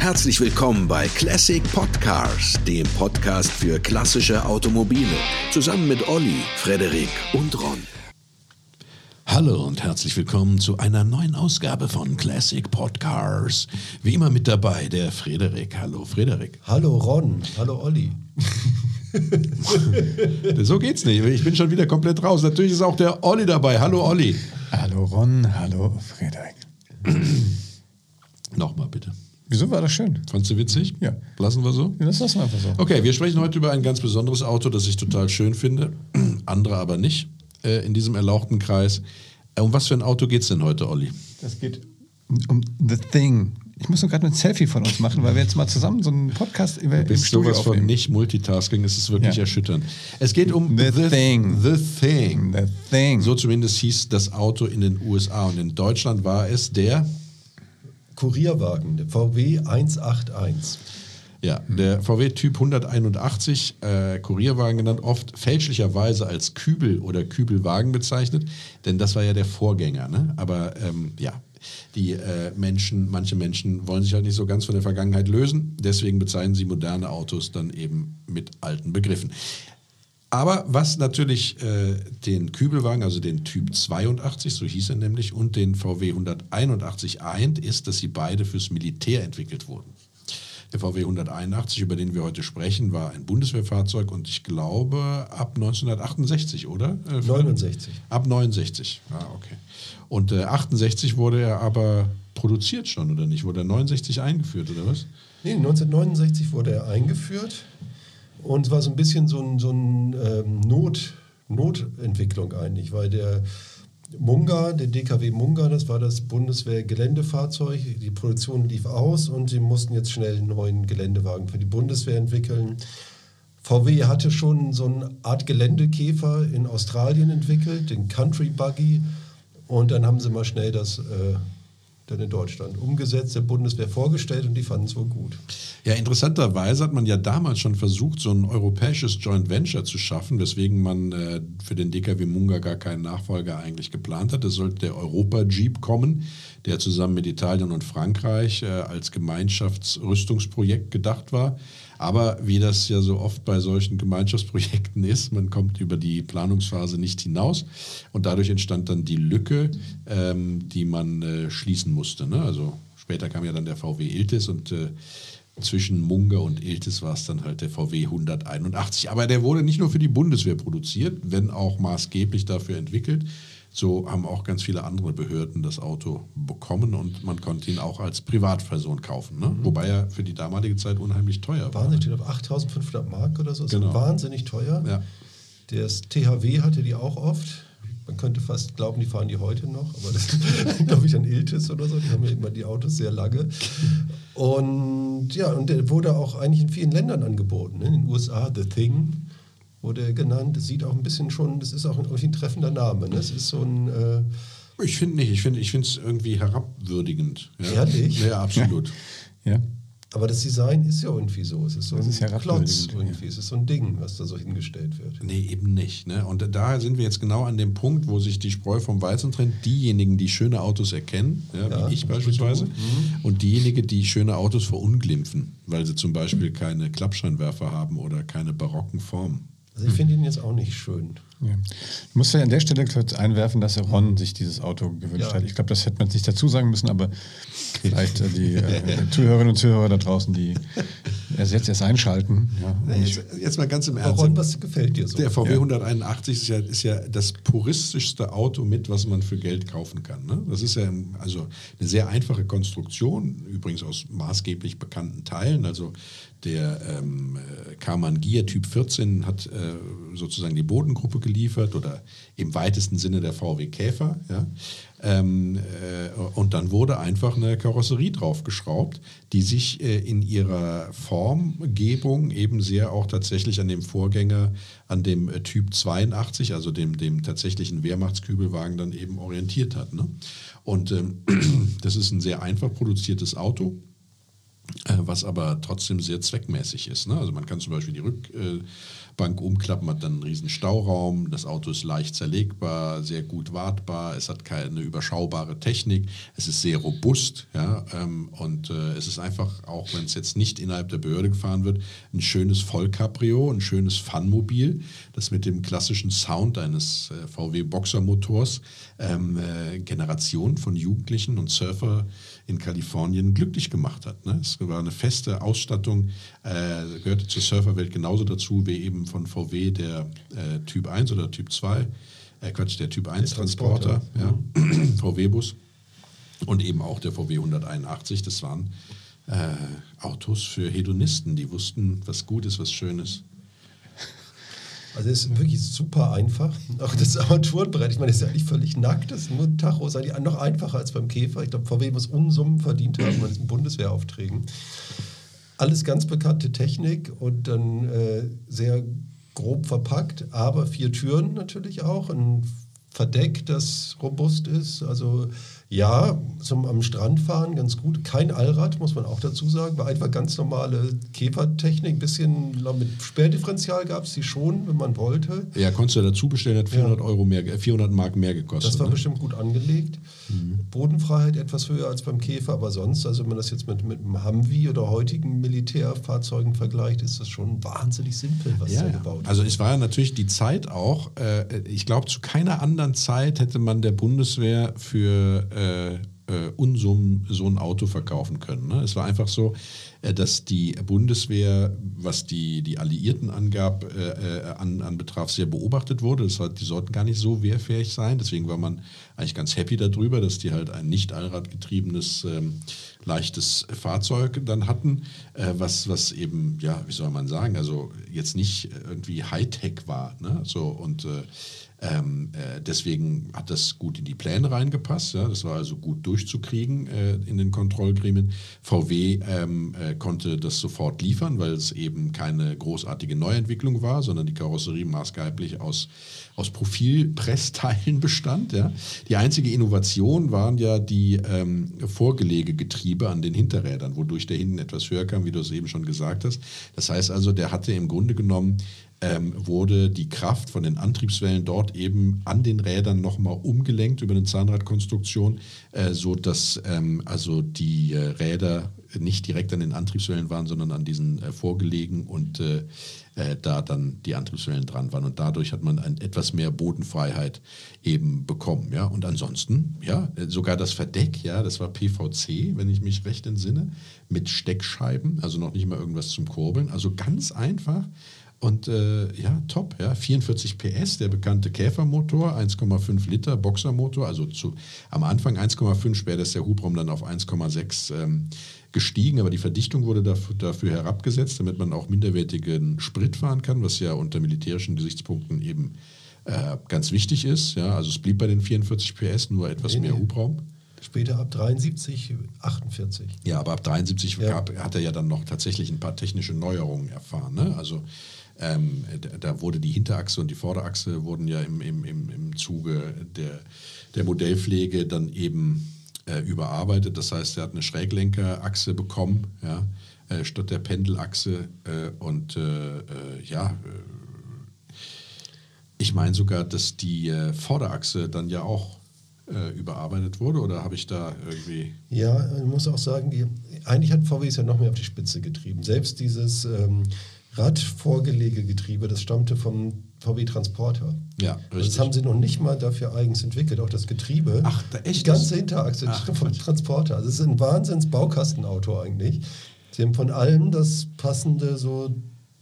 Herzlich willkommen bei Classic Podcars, dem Podcast für klassische Automobile. Zusammen mit Olli, Frederik und Ron. Hallo und herzlich willkommen zu einer neuen Ausgabe von Classic Podcars. Wie immer mit dabei der Frederik. Hallo Frederik. Hallo Ron. Hallo Olli. so geht's nicht. Ich bin schon wieder komplett raus. Natürlich ist auch der Olli dabei. Hallo Olli. Hallo Ron. Hallo Frederik. Nochmal bitte. Wieso war das schön? Fandest du witzig? Ja. Lassen wir so? Ja, das lassen wir einfach so. Okay, wir sprechen heute über ein ganz besonderes Auto, das ich total schön finde, andere aber nicht äh, in diesem erlauchten Kreis. Äh, um was für ein Auto geht es denn heute, Olli? Das geht um The Thing. Ich muss nur gerade ein Selfie von uns machen, weil wir jetzt mal zusammen so einen Podcast über du bist im Studio sowas aufnehmen. von nicht Multitasking, es ist wirklich Ja. erschütternd. Es geht um The Thing. The Thing. The Thing. So zumindest hieß das Auto in den USA und in Deutschland war es der Kurierwagen, der VW 181. Ja, der VW Typ 181, äh, Kurierwagen genannt, oft fälschlicherweise als Kübel oder Kübelwagen bezeichnet, denn das war ja der Vorgänger. Ne? Aber ähm, ja, die äh, Menschen, manche Menschen wollen sich halt nicht so ganz von der Vergangenheit lösen, deswegen bezeichnen sie moderne Autos dann eben mit alten Begriffen. Aber was natürlich äh, den Kübelwagen, also den Typ 82, so hieß er nämlich, und den VW 181 eint, ist, dass sie beide fürs Militär entwickelt wurden. Der VW 181, über den wir heute sprechen, war ein Bundeswehrfahrzeug und ich glaube ab 1968, oder? Äh, 69. Ab 69, ah, okay. Und äh, 68 wurde er aber produziert schon, oder nicht? Wurde er 69 eingeführt, oder was? Nee, 1969 wurde er eingeführt und es war so ein bisschen so ein, so ein ähm, Not, Notentwicklung eigentlich, weil der Munga, der DKW Munga, das war das Bundeswehr-Geländefahrzeug, die Produktion lief aus und sie mussten jetzt schnell einen neuen Geländewagen für die Bundeswehr entwickeln. VW hatte schon so eine Art Geländekäfer in Australien entwickelt, den Country Buggy. Und dann haben sie mal schnell das äh, dann in Deutschland umgesetzt, der Bundeswehr vorgestellt und die fanden es wohl gut. Ja, interessanterweise hat man ja damals schon versucht, so ein europäisches Joint Venture zu schaffen, weswegen man äh, für den DKW Munga gar keinen Nachfolger eigentlich geplant hat. Es sollte der Europa-Jeep kommen, der zusammen mit Italien und Frankreich äh, als Gemeinschaftsrüstungsprojekt gedacht war. Aber wie das ja so oft bei solchen Gemeinschaftsprojekten ist, man kommt über die Planungsphase nicht hinaus und dadurch entstand dann die Lücke, ähm, die man äh, schließen musste. Ne? Also später kam ja dann der VW Iltis und äh, zwischen Munga und Iltis war es dann halt der VW 181. Aber der wurde nicht nur für die Bundeswehr produziert, wenn auch maßgeblich dafür entwickelt. So haben auch ganz viele andere Behörden das Auto bekommen und man konnte ihn auch als Privatperson kaufen. Ne? Wobei er für die damalige Zeit unheimlich teuer war. Wahnsinnig, ich glaube 8500 Mark oder so. Ist Genau. wahnsinnig teuer. Ja. Das THW hatte die auch oft. Man könnte fast glauben, die fahren die heute noch, aber das ist, glaube ich, an Iltis oder so. Die haben ja immer die Autos sehr lange. Und ja, und der wurde auch eigentlich in vielen Ländern angeboten. Ne? In den USA, The Thing wurde er genannt. Das sieht auch ein bisschen schon, das ist auch ein, ein treffender Name. Ne? Es ist so ein. Äh, Ich finde nicht, ich finde ich es irgendwie herabwürdigend. Ja. Ehrlich? Ja, absolut. Ja. Aber das Design ist ja irgendwie so. Es ist so Das ein ist herabwürdigend, Klotz irgendwie. Es ist so ein Ding, was da so hingestellt wird. Nee, eben nicht. Ne? Und daher sind wir jetzt genau an dem Punkt, wo sich die Spreu vom Weizen trennt. Diejenigen, die schöne Autos erkennen, ja, Ja, wie ich beispielsweise, du. und diejenigen, die schöne Autos verunglimpfen, weil sie zum Beispiel keine Klappscheinwerfer haben oder keine barocken Formen. Also ich finde ihn jetzt auch nicht schön. Ja. Ich muss ja an der Stelle kurz einwerfen, dass Ron sich dieses Auto gewünscht Ja. hat. Ich glaube, das hätte man nicht dazu sagen müssen, aber vielleicht äh, die äh, Zuhörerinnen und Zuhörer da draußen, die erst jetzt erst einschalten. Ja, Jetzt, jetzt mal ganz im Ernst. Ron, was gefällt dir so? Der VW Ja. 181 ist ja, ist ja das puristischste Auto mit, was man für Geld kaufen kann. Ne? Das ist ja also eine sehr einfache Konstruktion, übrigens aus maßgeblich bekannten Teilen. Also der ähm, äh, Karmann Gier Typ 14 hat äh, sozusagen die Bodengruppe geliefert oder im weitesten Sinne der VW Käfer. Ja? Ähm, äh, und dann wurde einfach eine Karosserie draufgeschraubt, die sich äh, in ihrer Formgebung eben sehr auch tatsächlich an dem Vorgänger, an dem äh, Typ 82, also dem, dem tatsächlichen Wehrmachtskübelwagen, dann eben orientiert hat. Ne? Und ähm, das ist ein sehr einfach produziertes Auto. Äh, was aber trotzdem sehr zweckmäßig ist. Ne? Also man kann zum Beispiel die Rückbank umklappen, hat dann einen riesen Stauraum, das Auto ist leicht zerlegbar, sehr gut wartbar, es hat keine überschaubare Technik, es ist sehr robust ja? Ähm, und äh, es ist einfach, auch wenn es jetzt nicht innerhalb der Behörde gefahren wird, ein schönes Vollcabrio, ein schönes Funmobil, das mit dem klassischen Sound eines äh, VW Boxermotors ähm, äh, Generationen von Jugendlichen und Surfer in Kalifornien glücklich gemacht hat. Ne? Es war eine feste Ausstattung, äh, gehörte zur Surferwelt genauso dazu wie eben von VW der äh, Typ 1 oder Typ 2, äh, Quatsch, der Typ 1 der Transporter, Transporter ja. VW-Bus und eben auch der VW 181. Das waren äh, Autos für Hedonisten, die wussten, was gut ist, was schön ist. Also es ist wirklich super einfach. Auch das Armaturenbrett, ich meine, das ist ja eigentlich völlig nackt. Das ist nur Tacho, ist eigentlich noch einfacher als beim Käfer. Ich glaube, VW muss Unsummen verdient haben bei diesen Bundeswehraufträgen. Alles ganz bekannte Technik und dann äh, sehr grob verpackt, aber vier Türen natürlich auch. Ein Verdeck, das robust ist. Also ja, zum am Strand fahren ganz gut. Kein Allrad, muss man auch dazu sagen. War einfach ganz normale Käfertechnik. Bisschen mit Sperrdifferenzial gab es die schon, wenn man wollte. Ja, konntest du dazu bestellen, hat 400 ja. Euro mehr, 400 Mark mehr gekostet. Das war ne? bestimmt gut angelegt. Mhm. Bodenfreiheit etwas höher als beim Käfer, aber sonst, also wenn man das jetzt mit, mit einem Humvee oder heutigen Militärfahrzeugen vergleicht, ist das schon wahnsinnig simpel, was ja, da ja. gebaut. Also es war ja natürlich die Zeit auch, äh, ich glaube, zu keiner anderen Zeit hätte man der Bundeswehr für äh, äh, äh, Unsummen so ein Auto verkaufen können. Ne? Es war einfach so, äh, dass die Bundeswehr, was die, die Alliierten angab, äh, äh, an, an betraf, sehr beobachtet wurde. Das heißt, die sollten gar nicht so wehrfähig sein. Deswegen war man eigentlich ganz happy darüber, dass die halt ein nicht allradgetriebenes ähm, leichtes Fahrzeug dann hatten, äh, was, was eben, ja, wie soll man sagen, also jetzt nicht irgendwie Hightech war. Ne? So, und äh, ähm, äh, deswegen hat das gut in die Pläne reingepasst. Ja? Das war also gut durchzukriegen äh, in den Kontrollgremien. VW ähm, äh, konnte das sofort liefern, weil es eben keine großartige Neuentwicklung war, sondern die Karosserie maßgeblich aus, aus Profilpressteilen bestand. Ja? Die einzige Innovation waren ja die ähm, Vorgelegegetriebe an den Hinterrädern, wodurch der hinten etwas höher kam, wie du es eben schon gesagt hast. Das heißt also, der hatte im Grunde genommen ähm, wurde die Kraft von den Antriebswellen dort eben an den Rädern nochmal umgelenkt über eine Zahnradkonstruktion, äh, so dass ähm, also die äh, Räder nicht direkt an den Antriebswellen waren, sondern an diesen äh, vorgelegen und äh, äh, da dann die Antriebswellen dran waren. Und dadurch hat man ein, etwas mehr Bodenfreiheit eben bekommen. Ja? Und ansonsten, ja, sogar das Verdeck, ja, das war PVC, wenn ich mich recht entsinne, mit Steckscheiben, also noch nicht mal irgendwas zum Kurbeln. Also ganz einfach und äh, ja, top, ja, 44 PS, der bekannte Käfermotor, 1,5 Liter Boxermotor, also zu, am Anfang 1,5, später ist der Hubraum dann auf 1,6 ähm, gestiegen, aber die Verdichtung wurde dafür, dafür, herabgesetzt, damit man auch minderwertigen Sprit fahren kann, was ja unter militärischen Gesichtspunkten eben äh, ganz wichtig ist. Ja, also es blieb bei den 44 PS, nur etwas nee, mehr nee. Hubraum. Später ab 73, 48. Ja, aber ab 73 ja. Gab, hat er ja dann noch tatsächlich ein paar technische Neuerungen erfahren. Ne? Also ähm, da wurde die Hinterachse und die Vorderachse wurden ja im, im, im, im Zuge der, der Modellpflege dann eben äh, überarbeitet. Das heißt, er hat eine Schräglenkerachse bekommen, ja, äh, statt der Pendelachse. Äh, und äh, äh, ja, äh, ich meine sogar, dass die Vorderachse dann ja auch überarbeitet wurde oder habe ich da irgendwie. Ja, man muss auch sagen, eigentlich hat VW es ja noch mehr auf die Spitze getrieben. Selbst dieses ähm, Radvorgelegegetriebe, das stammte vom VW Transporter. Ja, richtig. Also das haben sie noch nicht mal dafür eigens entwickelt. Auch das Getriebe. Ach, da echt? Die ganze Hinterachse Ach, vom Transporter. Also es ist ein Wahnsinns-Baukastenauto eigentlich. Sie haben von allem das Passende so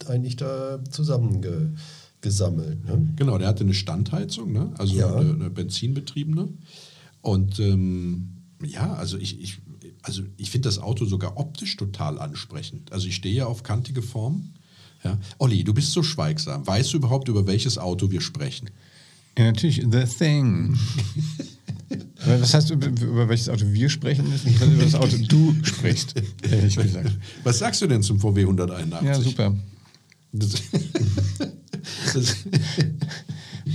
eigentlich da zusammengesammelt. Ne? Genau, der hatte eine Standheizung, ne? also ja. eine, eine, benzinbetriebene. Und ähm, ja, also ich, ich, also ich finde das Auto sogar optisch total ansprechend. Also ich stehe ja auf kantige Formen. Ja. Olli, du bist so schweigsam. Weißt du überhaupt, über welches Auto wir sprechen? Ja, natürlich, The Thing. Was heißt, über, über welches Auto wir sprechen müssen? Über das Auto du sprichst, ehrlich gesagt. Was sagst du denn zum VW 181? Ja, super. Das, das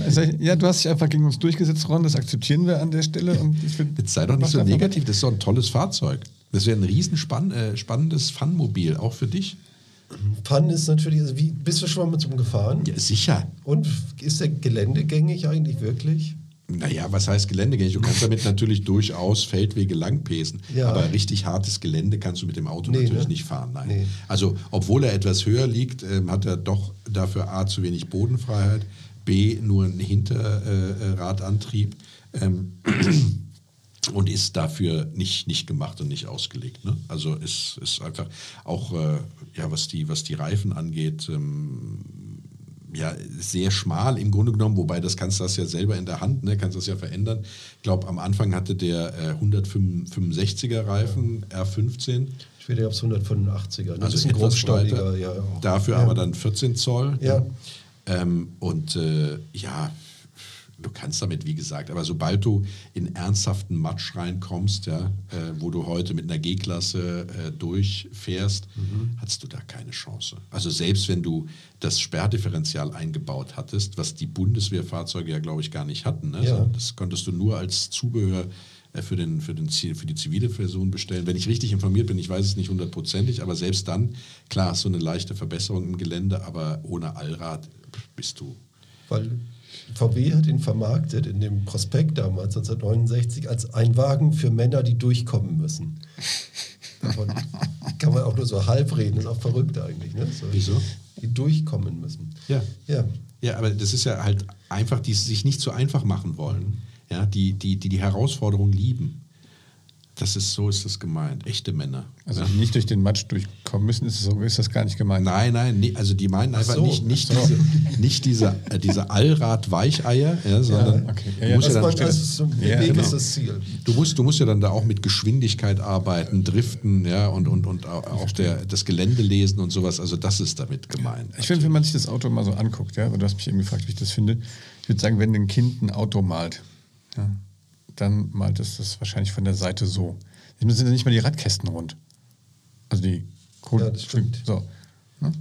also, ja, du hast dich einfach gegen uns durchgesetzt, Ron. Das akzeptieren wir an der Stelle. Und Jetzt sei doch nicht so negativ. Das ist doch ein tolles Fahrzeug. Das wäre ein riesen spann äh, spannendes Funmobil, auch für dich. Fun ist natürlich, also wie, bist du schon mal mit so einem gefahren? Ja, sicher. Und ist der geländegängig eigentlich wirklich? Naja, was heißt geländegängig? Du kannst damit natürlich durchaus Feldwege langpesen. Ja. Aber richtig hartes Gelände kannst du mit dem Auto Nee, natürlich ne? nicht fahren. Nein. Nee. Also, obwohl er etwas höher liegt, ähm, hat er doch dafür A zu wenig Bodenfreiheit, B nur einen Hinterradantrieb ähm, und ist dafür nicht, nicht gemacht und nicht ausgelegt. Ne? Also ist, ist einfach auch, äh, ja, was die, was die Reifen angeht, ähm, ja, sehr schmal im Grunde genommen, wobei das kannst du das ja selber in der Hand, ne, kannst das ja verändern. Ich glaube, am Anfang hatte der äh, 165er Reifen R15, Später gab es 185er. Das also ist ein breiter, ja. dafür ja. aber dann 14 Zoll. Ja. Ähm, und äh, ja, du kannst damit, wie gesagt, aber sobald du in ernsthaften Matsch reinkommst, ja, äh, wo du heute mit einer G-Klasse äh, durchfährst, Mhm. hast du da keine Chance. Also selbst wenn du das Sperrdifferential eingebaut hattest, was die Bundeswehrfahrzeuge ja, glaube ich, gar nicht hatten, ne? Ja. das konntest du nur als Zubehör äh, für, den, für, den, Ziel- für die zivile Version bestellen. Wenn ich richtig informiert bin, ich weiß es nicht hundertprozentig, aber selbst dann, klar, hast du eine leichte Verbesserung im Gelände, aber ohne Allrad bist du Weil VW hat ihn vermarktet in dem Prospekt damals 1969 als ein Wagen für Männer, die durchkommen müssen. Davon kann man auch nur so halb reden, ist auch verrückt eigentlich. Ne? So, Wieso? Die durchkommen müssen. Ja. Ja. Ja, aber das ist ja halt einfach, die sich nicht so einfach machen wollen. Ja, die, die, die die Herausforderung lieben. Das ist, so ist das gemeint. Echte Männer. Also ja. die nicht durch den Matsch durchkommen müssen, ist, so, ist das gar nicht gemeint. Nein, nein, nee, also die meinen einfach so, nicht, nicht so. diese, nicht diese, äh, diese Allrad-Weicheier, ja, sondern okay. Ja, du ja, musst Was ja man, dann, so, der Ja, Weg genau. ist das Ziel. du, musst, du musst ja dann da auch mit Geschwindigkeit arbeiten, driften, ja, und, und, und au- auch der, das Gelände lesen und sowas. Also das ist damit gemeint. Ich finde, wenn man sich das Auto mal so anguckt, ja, du hast mich eben gefragt, wie ich das finde, ich würde sagen, wenn ein Kind ein Auto malt, ja, dann malt es das wahrscheinlich von der Seite so. Jetzt sind ja nicht mal die Radkästen rund. Also die Kohl Ja, das stimmt. So. Ne?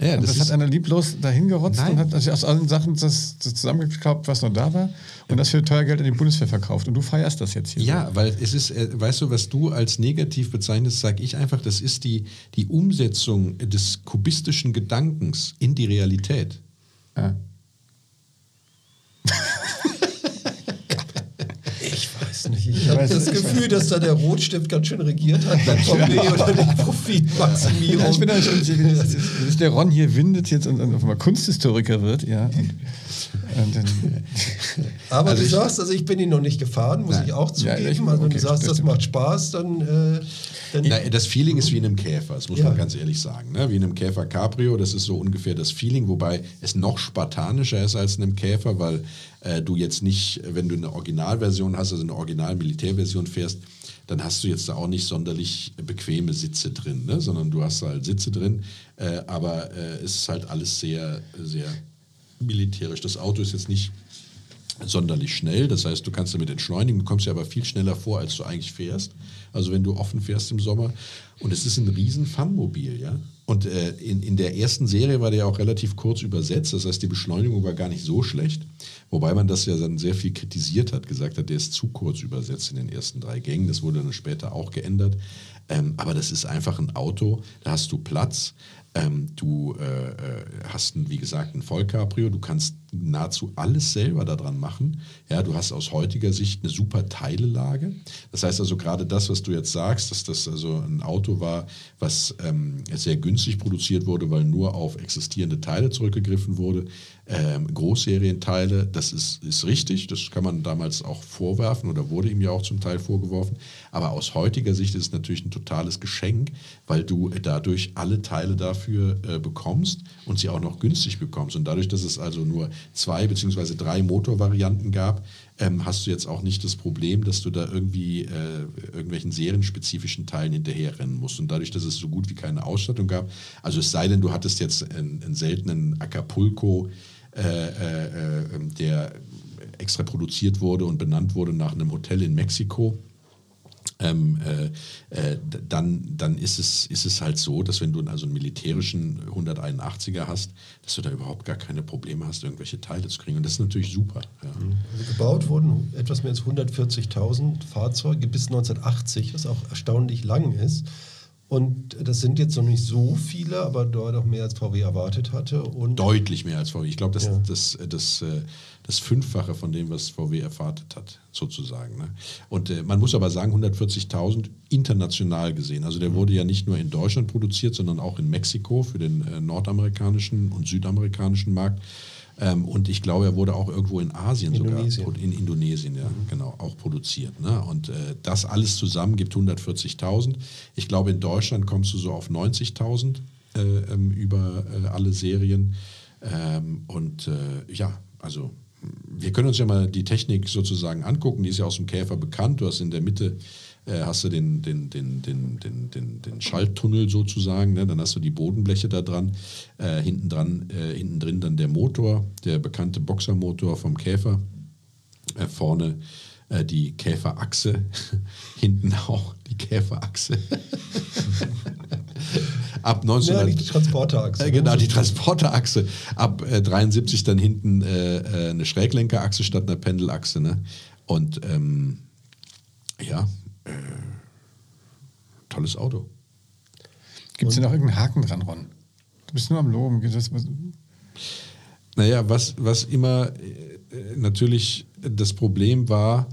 ja, das, ist- hat einer lieblos dahin gerotzt Nein. und hat also aus allen Sachen das, das zusammengekauft, was noch da war, und das für teuer Geld an die Bundeswehr verkauft. Und du feierst das jetzt hier. Ja, weil es ist, äh, weißt du, was du als negativ bezeichnest, sage ich einfach, das ist die, die Umsetzung des kubistischen Gedankens in die Realität. So. Ja. Weiß das. Gefühl, dass da der Rotstift ganz schön regiert hat beim VW oder die Profitmaximierung. Ja, ich bin da schon, der Ron hier windet jetzt und, und auf einmal Kunsthistoriker wird, ja. Und, und dann, Aber Also du sagst, also ich bin ihn noch nicht gefahren, muss Nein. ich auch Ja, zugeben. ich- also wenn okay, du sagst, das macht Spaß, dann, äh, dann Na, das Feeling ist wie in einem Käfer, das muss Ja. man ganz ehrlich sagen. Ne? Wie in einem Käfer Cabrio, das ist so ungefähr das Feeling, wobei es noch spartanischer ist als in einem Käfer, weil äh, du jetzt nicht, wenn du eine Originalversion hast, also eine Original-Militärversion fährst, dann hast du jetzt da auch nicht sonderlich bequeme Sitze drin, ne? sondern du hast halt Sitze drin, äh, aber äh, es ist halt alles sehr, sehr militärisch. Das Auto ist jetzt nicht sonderlich schnell. Das heißt, du kannst damit entschleunigen, du kommst ja aber viel schneller vor, als du eigentlich fährst. Also wenn du offen fährst im Sommer. Und es ist ein riesen Funmobil, ja. Und äh, in, in der ersten Serie war der auch relativ kurz übersetzt. Das heißt, die Beschleunigung war gar nicht so schlecht. Wobei man das ja dann sehr viel kritisiert hat, gesagt hat, der ist zu kurz übersetzt in den ersten drei Gängen. Das wurde dann später auch geändert. Ähm, aber das ist einfach ein Auto, da hast du Platz. Ähm, du äh, äh, hast, wie gesagt, ein Vollcabrio, du kannst nahezu alles selber daran machen. Ja, du hast aus heutiger Sicht eine super Teilelage. Das heißt also gerade das, was du jetzt sagst, dass das also ein Auto war, was ähm, sehr günstig produziert wurde, weil nur auf existierende Teile zurückgegriffen wurde. Ähm, Großserienteile, das ist, ist richtig, das kann man damals auch vorwerfen oder wurde ihm ja auch zum Teil vorgeworfen. Aber aus heutiger Sicht ist es natürlich ein totales Geschenk, weil du dadurch alle Teile dafür äh, bekommst und sie auch noch günstig bekommst. Und dadurch, dass es also nur zwei beziehungsweise drei Motorvarianten gab, ähm, hast du jetzt auch nicht das Problem, dass du da irgendwie äh, irgendwelchen serienspezifischen Teilen hinterherrennen musst. Und dadurch, dass es so gut wie keine Ausstattung gab, also es sei denn, du hattest jetzt einen, einen seltenen Acapulco, äh, äh, äh, der extra produziert wurde und benannt wurde nach einem Hotel in Mexiko. Ähm, äh, äh, dann, dann ist, es, ist es halt so, dass wenn du also einen militärischen 181er hast, dass du da überhaupt gar keine Probleme hast, irgendwelche Teile zu kriegen. Und das ist natürlich super. Ja. Also gebaut wurden etwas mehr als 140.000 Fahrzeuge bis 1980, was auch erstaunlich lang ist. Und das sind jetzt noch nicht so viele, aber deutlich mehr als VW erwartet hatte. Und Deutlich mehr als VW. Ich glaube, das, Ja. das, das, äh, das Fünffache von dem, was VW erwartet hat, sozusagen. Ne? Und äh, man muss aber sagen, 140.000 international gesehen. Also der wurde ja nicht nur in Deutschland produziert, sondern auch in Mexiko für den äh, nordamerikanischen und südamerikanischen Markt. Ähm, und ich glaube, er wurde auch irgendwo in Asien Indonesien. sogar, in Indonesien, ja, genau, auch produziert. Ne? Und äh, das alles zusammen gibt 140.000. Ich glaube, in Deutschland kommst du so auf 90.000 äh, ähm, über äh, alle Serien. Ähm, und äh, ja, also wir können uns ja mal die Technik sozusagen angucken. Die ist ja aus dem Käfer bekannt. Du hast in der Mitte äh, hast du den, den, den, den, den, den, den Schalttunnel sozusagen, ne? dann hast du die Bodenbleche da dran, äh, hinten, dran äh, hinten drin dann der Motor, der bekannte Boxermotor vom Käfer, äh, vorne äh, die Käferachse, hinten auch die Käferachse. Ab 1900, Ja, die Transporterachse. äh, genau, die Transporterachse. Ab äh, 73 dann hinten äh, äh, eine Schräglenkerachse statt einer Pendelachse. Ne? Und ähm, ja, äh, tolles Auto. Gibt es denn noch irgendeinen Haken dran, Ron? Du bist nur am Loben. Naja, was, was immer äh, natürlich das Problem war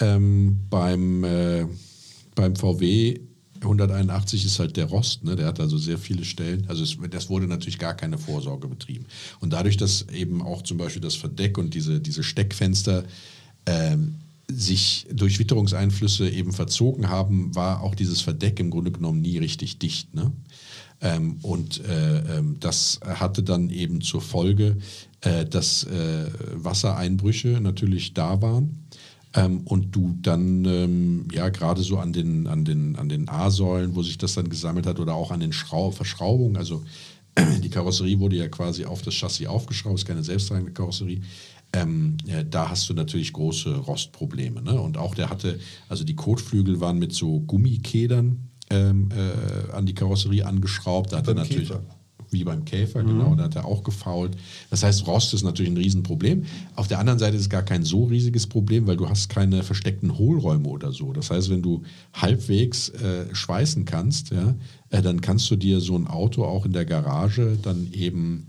ähm, beim, äh, beim VW 181 ist halt der Rost, ne? der hat also sehr viele Stellen. Also es, das wurde natürlich gar keine Vorsorge betrieben. Und dadurch, dass eben auch zum Beispiel das Verdeck und diese, diese Steckfenster ähm, sich durch Witterungseinflüsse eben verzogen haben, war auch dieses Verdeck im Grunde genommen nie richtig dicht. Ne? Ähm, und äh, ähm, das hatte dann eben zur Folge, äh, dass äh, Wassereinbrüche natürlich da waren. Ähm, und du dann ähm, ja gerade so an den, an den, an den A-Säulen, wo sich das dann gesammelt hat, oder auch an den Schrau Verschraubungen, also die Karosserie wurde ja quasi auf das Chassis aufgeschraubt, ist keine selbsttragende Karosserie. Ähm, ja, da hast du natürlich große Rostprobleme. Ne? Und auch der hatte, also die Kotflügel waren mit so Gummikedern ähm, äh, an die Karosserie angeschraubt. Da hat er beim natürlich Käfer. wie beim Käfer, genau, da hat er auch gefault. Das heißt, Rost ist natürlich ein Riesenproblem. Auf der anderen Seite ist es gar kein so riesiges Problem, weil du hast keine versteckten Hohlräume oder so. Das heißt, wenn du halbwegs äh, schweißen kannst, ja, äh, dann kannst du dir so ein Auto auch in der Garage dann eben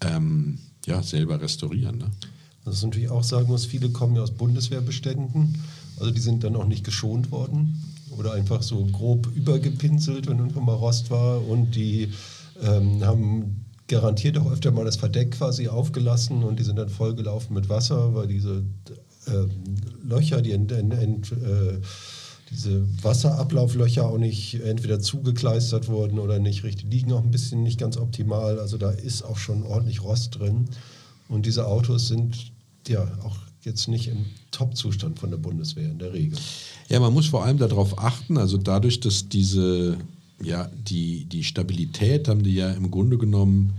ähm, ja, selber restaurieren. Ne? Was ich natürlich auch sagen muss, viele kommen ja aus Bundeswehrbeständen. Also die sind dann auch nicht geschont worden oder einfach so grob übergepinselt, wenn irgendwo mal Rost war. Und die ähm, haben garantiert auch öfter mal das Verdeck quasi aufgelassen und die sind dann vollgelaufen mit Wasser, weil diese ähm, Löcher, die ent, ent, ent, äh, diese Wasserablauflöcher auch nicht entweder zugekleistert wurden oder nicht richtig, liegen auch ein bisschen nicht ganz optimal. Also da ist auch schon ordentlich Rost drin. Und diese Autos sind ja auch jetzt nicht im Top-Zustand von der Bundeswehr in der Regel. Ja, man muss vor allem darauf achten, also dadurch, dass diese, ja, die, die Stabilität haben die ja im Grunde genommen,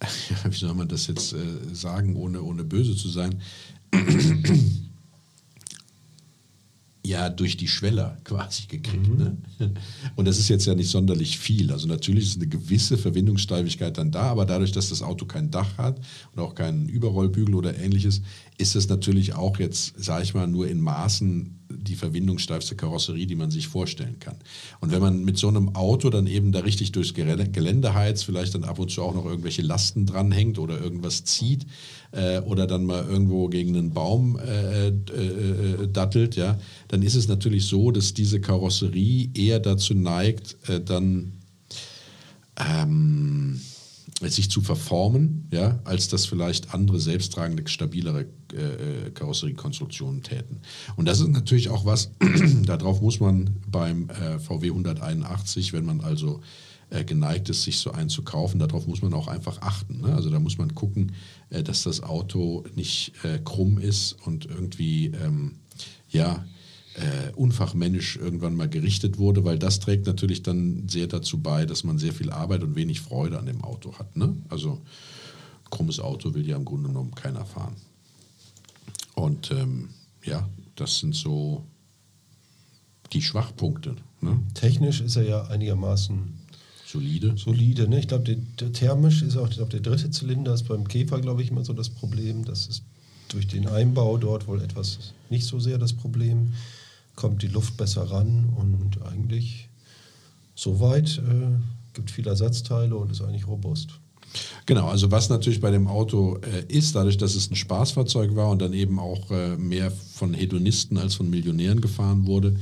wie soll man das jetzt äh, sagen, ohne, ohne böse zu sein, ja durch die Schweller quasi gekriegt. Ne? Und das ist jetzt ja nicht sonderlich viel. Also natürlich ist eine gewisse Verwindungssteifigkeit dann da, aber dadurch, dass das Auto kein Dach hat und auch keinen Überrollbügel oder ähnliches, ist es natürlich auch jetzt, sage ich mal, nur in Maßen die verwindungssteifste Karosserie, die man sich vorstellen kann. Und wenn man mit so einem Auto dann eben da richtig durchs Gelände heizt, vielleicht dann ab und zu auch noch irgendwelche Lasten dranhängt oder irgendwas zieht äh, oder dann mal irgendwo gegen einen Baum äh, äh, äh, dattelt, ja, dann ist es natürlich so, dass diese Karosserie eher dazu neigt, äh, dann ähm, sich zu verformen, ja, als das vielleicht andere selbsttragende, stabilere äh, Karosseriekonstruktionen täten. Und das ist natürlich auch was, darauf muss man beim äh, VW 181, wenn man also äh, geneigt ist, sich so einen zu kaufen, darauf muss man auch einfach achten. Ne? Also da muss man gucken, äh, dass das Auto nicht äh, krumm ist und irgendwie, ähm, ja, äh, unfachmännisch irgendwann mal gerichtet wurde, weil das trägt natürlich dann sehr dazu bei, dass man sehr viel Arbeit und wenig Freude an dem Auto hat. Ne? Also krummes Auto will ja im Grunde genommen keiner fahren. Und ähm, ja, das sind so die Schwachpunkte. Ne? Technisch ist er ja einigermaßen Solide. solide. Ne? Ich glaube, der thermisch ist auch ich glaub, der dritte Zylinder ist beim Käfer, glaube ich, immer so das Problem. Das ist durch den Einbau dort wohl etwas nicht so sehr das Problem. Kommt die Luft besser ran und eigentlich soweit äh, gibt viele Ersatzteile und ist eigentlich robust. Genau, also was natürlich bei dem Auto äh, ist, dadurch, dass es ein Spaßfahrzeug war und dann eben auch äh, mehr von Hedonisten als von Millionären gefahren wurde,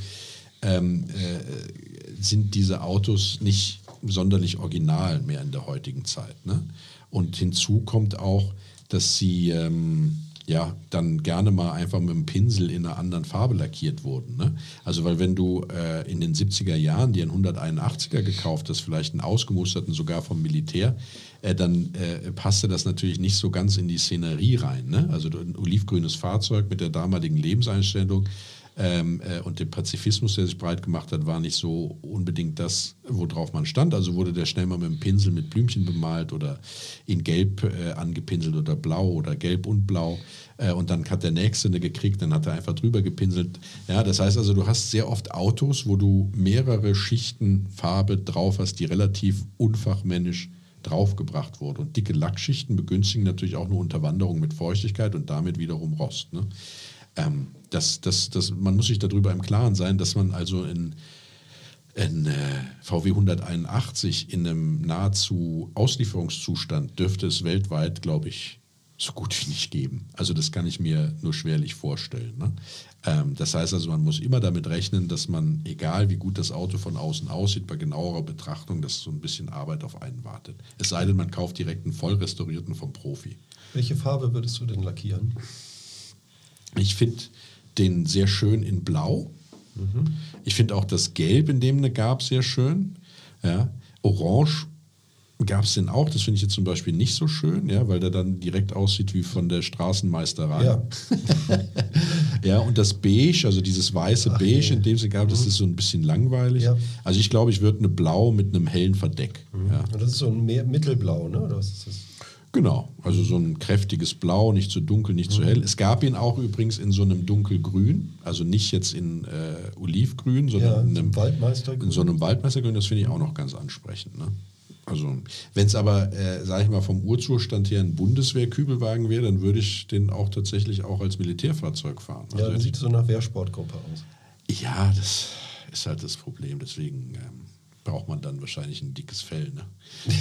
ähm, äh, sind diese Autos nicht sonderlich original mehr in der heutigen Zeit. Ne? Und hinzu kommt auch, dass sie ähm, ja dann gerne mal einfach mit dem Pinsel in einer anderen Farbe lackiert wurden. Ne? Also weil wenn du äh, in den 70er Jahren dir einen 181er gekauft hast, vielleicht einen ausgemusterten sogar vom Militär, äh, dann äh, passte das natürlich nicht so ganz in die Szenerie rein. Ne? Also ein olivgrünes Fahrzeug mit der damaligen Lebenseinstellung ähm, äh, und dem Pazifismus, der sich breit gemacht hat, war nicht so unbedingt das, worauf man stand. Also wurde der schnell mal mit einem Pinsel mit Blümchen bemalt oder in Gelb äh, angepinselt oder Blau oder Gelb und Blau. Äh, und dann hat der Nächste eine gekriegt, dann hat er einfach drüber gepinselt. Ja, das heißt also, du hast sehr oft Autos, wo du mehrere Schichten Farbe drauf hast, die relativ unfachmännisch draufgebracht wurde. Und dicke Lackschichten begünstigen natürlich auch eine Unterwanderung mit Feuchtigkeit und damit wiederum Rost. Ne? Ähm, das, das, das, man muss sich darüber im Klaren sein, dass man also in, in äh, VW 181 in einem nahezu Auslieferungszustand dürfte es weltweit, glaube ich, so gut wie nicht geben. Also das kann ich mir nur schwerlich vorstellen. Ne? Ähm, das heißt also, man muss immer damit rechnen, dass man, egal wie gut das Auto von außen aussieht, bei genauerer Betrachtung, dass so ein bisschen Arbeit auf einen wartet. Es sei denn, man kauft direkt einen voll restaurierten vom Profi. Welche Farbe würdest du denn lackieren? Ich finde den sehr schön in Blau. Mhm. Ich finde auch das Gelb, in dem eine gab, sehr schön. Ja. Orange gab es den auch. Das finde ich jetzt zum Beispiel nicht so schön, ja, weil der dann direkt aussieht wie von der Straßenmeisterei. Ja, ja und das Beige, also dieses weiße Ach, Beige, nee. in dem sie gab, das ist so ein bisschen langweilig. Ja. Also ich glaube, ich würde eine Blau mit einem hellen Verdeck. Ja. und das ist so ein Mittelblau, ne? Oder was ist das? Genau, also so ein kräftiges Blau, nicht zu dunkel, nicht zu hell. Es gab ihn auch übrigens in so einem dunkelgrün, also nicht jetzt in äh, Olivgrün, sondern Ja, in, so einem, ein Waldmeistergrün. in so einem Waldmeistergrün, das finde ich auch noch ganz ansprechend. Ne? Also, wenn es aber, äh, sage ich mal, vom Urzustand her ein Bundeswehrkübelwagen wäre, dann würde ich den auch tatsächlich auch als Militärfahrzeug fahren. Ja, Also dann sieht so nach Wehrsportgruppe aus. ja, das ist halt das Problem. Deswegen ähm, braucht man dann wahrscheinlich ein dickes Fell. Ne?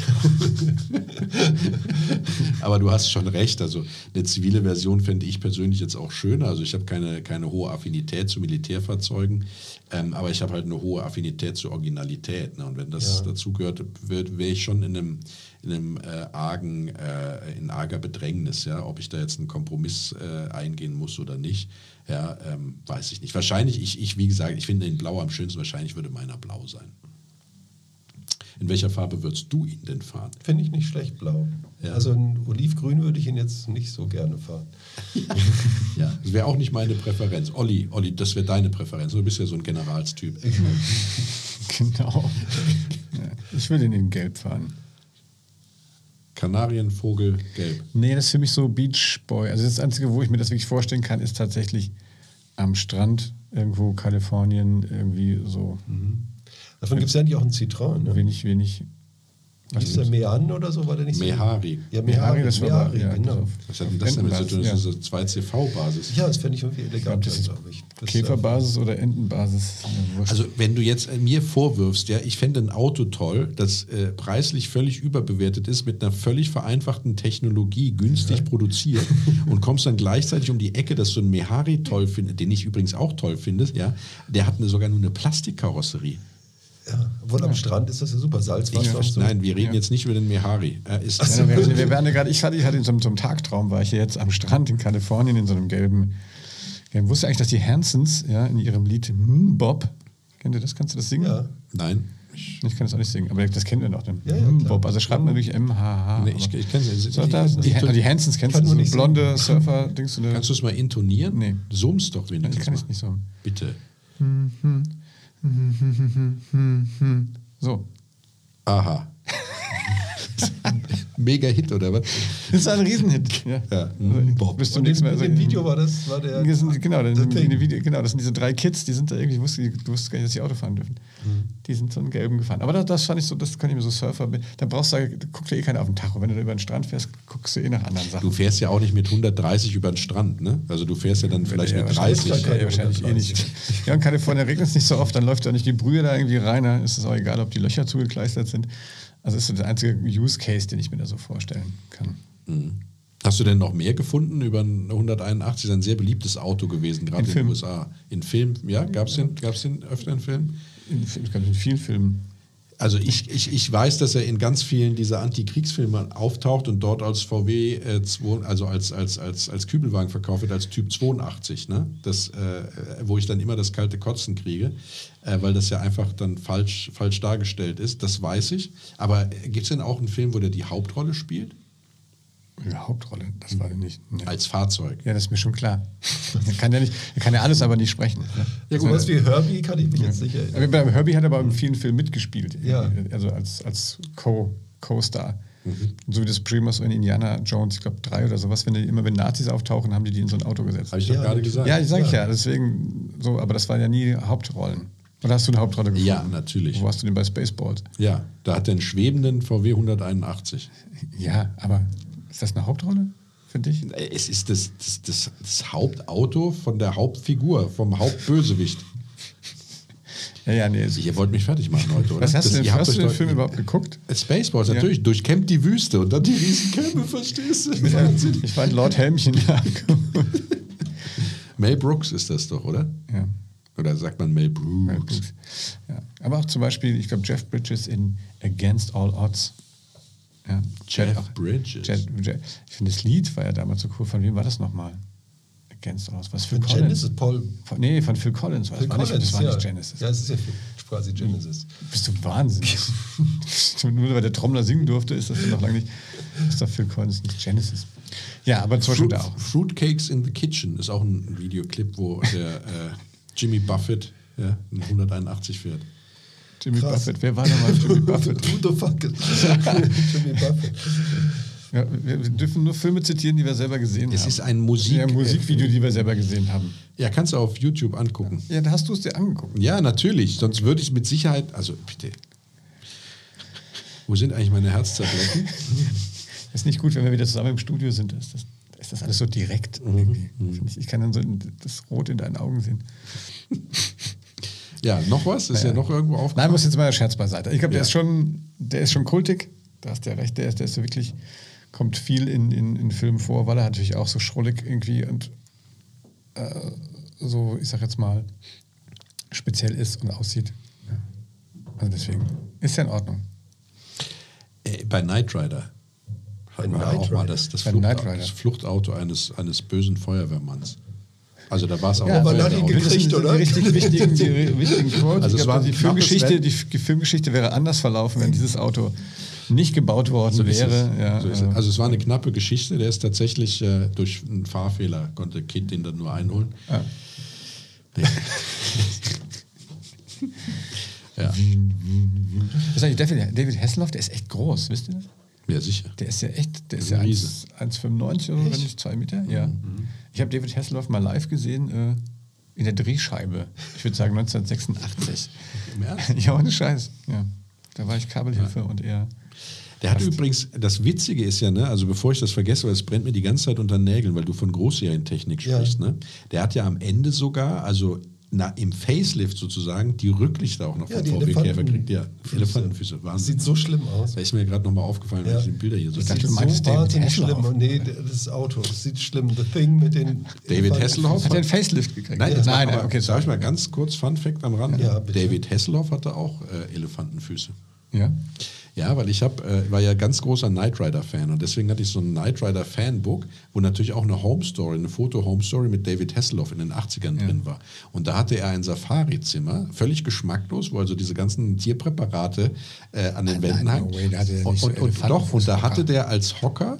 Aber du hast schon recht. Also eine zivile Version fände ich persönlich jetzt auch schöner. Also ich habe keine, keine hohe Affinität zu Militärfahrzeugen, ähm, aber ich habe halt eine hohe Affinität zur Originalität. Ne? Und wenn das Ja. dazu gehört, wäre ich schon in einem, in einem äh, argen, äh, in arger Bedrängnis, ja, ob ich da jetzt einen Kompromiss äh, eingehen muss oder nicht. Ja, ähm, weiß ich nicht. Wahrscheinlich, ich, ich, wie gesagt, ich finde den Blau am schönsten, wahrscheinlich würde meiner blau sein. In welcher Farbe würdest du ihn denn fahren? Finde ich nicht schlecht blau. Ja. Also ein Olivgrün würde ich ihn jetzt nicht so gerne fahren. Ja, das wäre auch nicht meine Präferenz. Olli, Olli, das wäre deine Präferenz. Du bist ja so ein Generalstyp. Genau. Ich will den in Gelb fahren. Kanarienvogel, gelb. Nee, das ist für mich so Beach Boy. Also das Einzige, wo ich mir das wirklich vorstellen kann, ist tatsächlich am Strand, irgendwo Kalifornien, irgendwie so Davon gibt es ja eigentlich auch einen Citroën. Ne? wenig, wenig. Wie ist der Mehan oder so? War der nicht so? Mehari. Ja, Mehari, Mehari, das war Mehari, ja, genau. Was hat denn das damit zu tun? Das Ja. ist so 2CV-Basis. Ja, das fände ich irgendwie elegant, glaube ich. Das, Käferbasis oder Entenbasis? Ja. Also wenn du jetzt äh, mir vorwirfst, ja, ich fände ein Auto toll, das äh, preislich völlig überbewertet ist, mit einer völlig vereinfachten Technologie günstig produziert und kommst dann gleichzeitig um die Ecke, dass du einen Mehari toll findest, den ich übrigens auch toll finde, ja, der hat eine, sogar nur eine Plastikkarosserie. Ja, obwohl am Strand ist das ja super. Salzwasser Ich, so. Nein, wir reden Ja. jetzt nicht über den Mehari. Ist, Ja, wir, wir werden ja gerade, ich hatte, ich hatte in so einem, so einem Tagtraum, war ich hier jetzt am Strand in Kalifornien in so einem gelben. gelben wusste eigentlich, dass die Hansons ja, in ihrem Lied "Mm, Bob, kennt ihr das? Kannst du das singen? Ja. Nein. Ich, Ich kann das auch nicht singen, aber das kennen wir noch. Den Ja, ja, "Mm, klar. Bob. Also schreibt man wirklich M-H-H. nee, ich, ich kenne es. So, da, die, Inton- die Hansons kennst du, so nicht blonde Surfer, Kannst du es mal intonieren? Nee. Summ's doch wenigstens. Ich kann es mal. nicht so. Bitte. So. Aha. Mega Hit oder was? Das ist ein Riesenhit. Ja. Ja. Also, bis zum Und nächsten in, Mal. in dem Video war das, war der. Das sind, genau, das Video, genau, das sind diese drei Kids, die sind da irgendwie, ich wusste, du wusstest gar nicht, dass die Auto fahren dürfen. Mhm. Die sind so einen gelben gefahren. Aber das, das fand ich so, das kann ich mir so Surfer, da brauchst du, da guckt ja eh keiner auf den Tacho. Wenn du da über den Strand fährst, guckst du eh nach anderen Sachen. Du fährst ja auch nicht mit 130 über den Strand, ne? Also du fährst ja dann vielleicht ja, mit wahrscheinlich- 30. Ja, wahrscheinlich eh nicht. Ja, in Kalifornien regnet es nicht so oft, dann läuft ja nicht die Brühe da irgendwie rein. Da ist es auch egal, ob die Löcher zugekleistert sind. Also ist so der einzige Use Case, den ich mir da so vorstellen kann. Hast du denn noch mehr gefunden über ein 181? Ist ein sehr beliebtes Auto gewesen, gerade In in, den. USA. In Film, ja? Gab es den, gab's den öfter in Filmen? In, in vielen Filmen. Also ich, ich, ich weiß, dass er in ganz vielen dieser Antikriegsfilme auftaucht und dort als VW, äh, zwei, also als, als, als, als Kübelwagen verkauft wird, als Typ 82, ne? das, äh, wo ich dann immer das kalte Kotzen kriege, äh, weil das ja einfach dann falsch, falsch dargestellt ist, das weiß ich. Aber gibt es denn auch einen Film, wo der die Hauptrolle spielt? Die Hauptrolle, das war nicht. Nee. Als Fahrzeug? Ja, das ist mir schon klar. Er kann ja, nicht, er kann ja alles, aber nicht sprechen. Ne? Ja, gut, was wie Herbie kann ich mich jetzt nicht erinnern. Aber beim Herbie hat er aber in vielen Filmen mitgespielt. Ja. Also als, als Co- Co-Star. Mhm. So wie das Primus in Indiana Jones, ich glaube drei oder sowas, wenn die, immer wenn Nazis auftauchen, haben die die in so ein Auto gesetzt. Habe ich doch Ja, gerade gesagt. Ja, ich sage Ja. ja, deswegen so, aber das waren ja nie Hauptrollen. Oder hast du eine Hauptrolle gefunden? Ja, natürlich. Wo hast du den bei Spaceballs? Ja, da hat er einen schwebenden VW 181. Ja, aber ist das eine Hauptrolle für dich? Es ist das, das, das, das Hauptauto von der Hauptfigur, vom Hauptbösewicht. Ja, ja, nee. Ihr wollt mich fertig machen heute, oder? Was hast Das- du denn, hast du den Film überhaupt geguckt? Spaceballs, natürlich, durchkämmt die Wüste und dann die Riesenkämme, verstehst du? Ja, ich fand Lord Helmchen. Ja. Mel Brooks ist das doch, oder? ja. Oder sagt man Mel Brooks? Mel Brooks. Ja. Aber auch zum Beispiel, ich glaube, Jeff Bridges in Against All Odds. Ja. Jeff Auch- Bridges. Jeff, Jeff, ich finde, das Lied war ja damals so cool. Von wem war das nochmal? Against All Odds. Was Phil Von Collins? Genesis, Paul. Von, nee, von Phil Collins. Phil das war nicht, Collins, das war ja. nicht Genesis. Ja, es ist ja quasi Genesis. Bist du wahnsinnig? Nur weil der Trommler singen durfte, ist das ja noch lange nicht. Ist doch Phil Collins nicht Genesis. Ja, aber zum Beispiel Fruit, da auch. Fruitcakes in the Kitchen ist auch ein Videoclip, wo der äh, Jimmy Buffett ja, ein 181 fährt. Jimmy Krass. Buffett. Wer war nochmal Jimmy Buffett? Who the fuck is Jimmy Buffett? Ja, wir dürfen nur Filme zitieren, die wir selber gesehen Es haben. ist ein Musik- Ja, Musikvideo, die wir selber gesehen haben. Ja, kannst du auf YouTube angucken. Ja, da hast du es dir angeguckt. Ja, natürlich. Sonst würde ich es mit Sicherheit. Also bitte. Wo sind eigentlich meine Herztabletten? Ist nicht gut, wenn wir wieder zusammen im Studio sind. Ist das, ist das alles so direkt Mhm. Ich, ich kann dann so das Rot in deinen Augen sehen. Ja, noch was? Ist ja, Ja. noch irgendwo Nein, aufgefallen? muss jetzt mal Scherz beiseite. Ich glaube, der Ja. ist schon, der ist schon kultig. Da hast du ja recht. Der ist, der ist so wirklich, kommt viel in, in, in Filmen vor, weil er natürlich auch so schrullig irgendwie und äh, so, ich sag jetzt mal, speziell ist und aussieht. Ja. Also deswegen ist ja in Ordnung. Äh, bei Knight Rider. Hatten Bei wir Knight auch mal Rider? das, das, Rider. das Fluchtauto eines, eines bösen Feuerwehrmanns. Also da war es auch Ja, aber dann ihn gekriegt, oder? Die richtig wichtigen, die wichtigen Quotes. Also es glaub, war die, Filmgeschichte, die, Filmgeschichte wäre anders verlaufen, wenn dieses Auto nicht gebaut worden So wäre. Ja, so es. Also es war eine knappe Geschichte. Der ist tatsächlich äh, durch einen Fahrfehler, konnte Kid den dann nur einholen. Ja. Nee. ja. Das ist David, David Hasselhoff, der ist echt groß, wisst ihr das? Ja, sicher. Der ist ja echt, der ist Ein ja Riese. 1 1,95 oder so, wenn nicht 2 Meter. Ja. Ich habe David Hasselhoff mal live gesehen äh, in der Drehscheibe. Ich würde sagen 1986. Im Ernst? ja, ohne Scheiß. Ja. Da war ich Kabelhilfe und er. Der hat übrigens, das Witzige ist ja, ne, also bevor ich das vergesse, weil es brennt mir die ganze Zeit unter den Nägeln, weil du von Großserientechnik Ja. sprichst, ne? Der hat ja am Ende sogar, also na, im Facelift sozusagen, die Rücklichter auch noch Ja, vom VW Käfer gekriegt. Ja, Füße. Elefantenfüße, Das Wahnsinn. sieht so schlimm aus. Da ist mir gerade nochmal aufgefallen, wenn Ja. ich die Bilder hier so Ich sehe. dachte, so wahnsinnig schlimm. Und nee, das Auto, das sieht schlimm. The Thing mit den. David Hasselhoff? Hat er einen Facelift gekriegt? Nein, jetzt nein, nein, aber, okay, sag ich mal ganz kurz Fun Fact am Rand. Ja. David Hasselhoff hatte auch äh, Elefantenfüße. Ja. Ja, weil ich hab, äh, war ja ganz großer Knight Rider-Fan und deswegen hatte ich so ein Knight Rider-Fanbook, wo natürlich auch eine Home Story, eine Foto-Home Story mit David Hasselhoff in den 80ern drin war. Und da hatte er ein Safari-Zimmer, völlig geschmacklos, wo also diese ganzen Tierpräparate äh, an den Nein, Wänden hangen. way, und, so und, und doch, und da hatte der als Hocker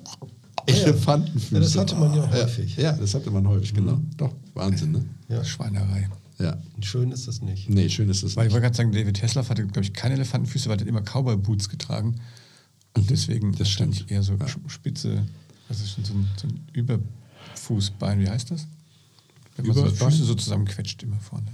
Elefantenfüße. Ja, das hatte man ja häufig. Ja, das hatte man häufig, genau. Doch, Wahnsinn, ne? Ja. Schweinerei. Ja. Schön ist das nicht. Nee, schön ist das Weil ich nicht. wollte gerade sagen, David Hasselhoff hatte, glaube ich, keine Elefantenfüße, weil er hat immer Cowboy-Boots getragen. Und deswegen Das stimmt. stand ich eher so spitze, was ist denn so ein, so ein Überfußbein, wie heißt das? Wenn man so Überbein? Füße so zusammenquetscht immer vorne.